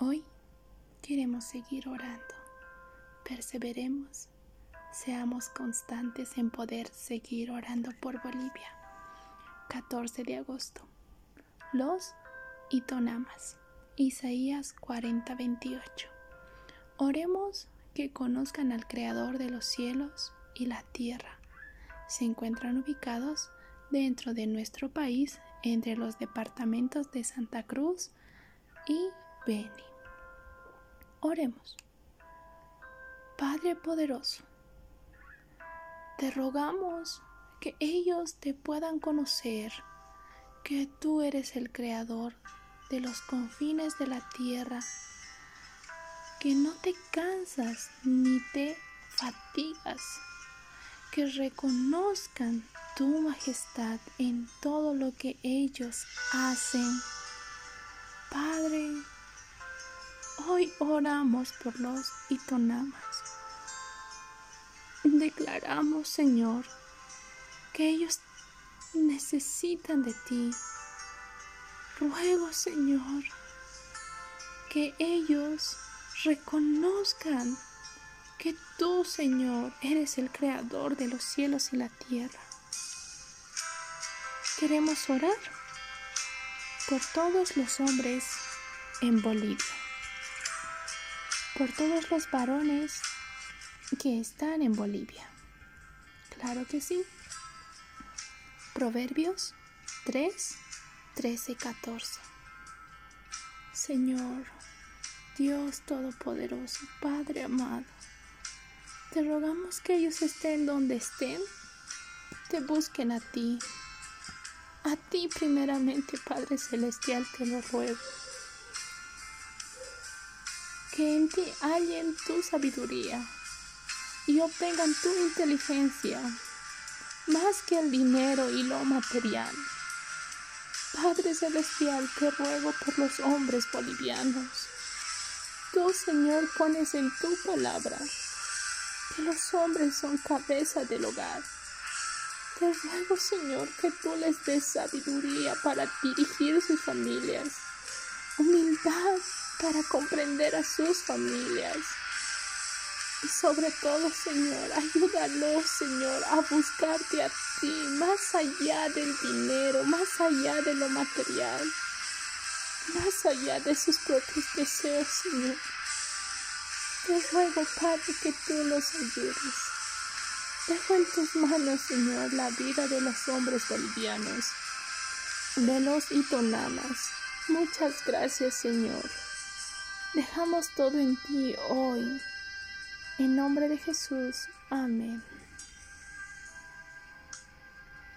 Hoy queremos seguir orando. Perseveremos. Seamos constantes en poder seguir orando por Bolivia. 14 de agosto. Los Itonamas. Isaías 40:28. Oremos que conozcan al Creador de los cielos y la tierra. Se encuentran ubicados dentro de nuestro país entre los departamentos de Santa Cruz y Beni. Oremos. Padre poderoso, te rogamos que ellos te puedan conocer, que tú eres el creador de los confines de la tierra, que no te cansas ni te fatigas, que reconozcan tu majestad en todo lo que ellos hacen. Padre, Hoy oramos por los itonamas. Declaramos, Señor, que ellos necesitan de ti. Ruego, Señor, que ellos reconozcan que tú, Señor, eres el creador de los cielos y la tierra. Queremos orar por todos los hombres en Bolivia por todos los varones que están en Bolivia. Claro que sí. Proverbios 3, 13, 14. Señor, Dios Todopoderoso, Padre amado, te rogamos que ellos estén donde estén, te busquen a ti. A ti primeramente, Padre Celestial, te lo ruego que en ti hallen tu sabiduría y obtengan tu inteligencia más que el dinero y lo material. Padre Celestial, te ruego por los hombres bolivianos. Tú, Señor, pones en tu palabra que los hombres son cabeza del hogar. Te ruego, Señor, que tú les des sabiduría para dirigir sus familias, humildad para comprender a sus familias. Y sobre todo, Señor, ayúdalos, Señor, a buscarte a ti más allá del dinero, más allá de lo material, más allá de sus propios deseos, Señor. Te ruego, Padre, que tú los ayudes. Dejo en tus manos, Señor, la vida de los hombres bolivianos, de los itonamas. Muchas gracias, Señor. Dejamos todo en ti hoy. En nombre de Jesús. Amén.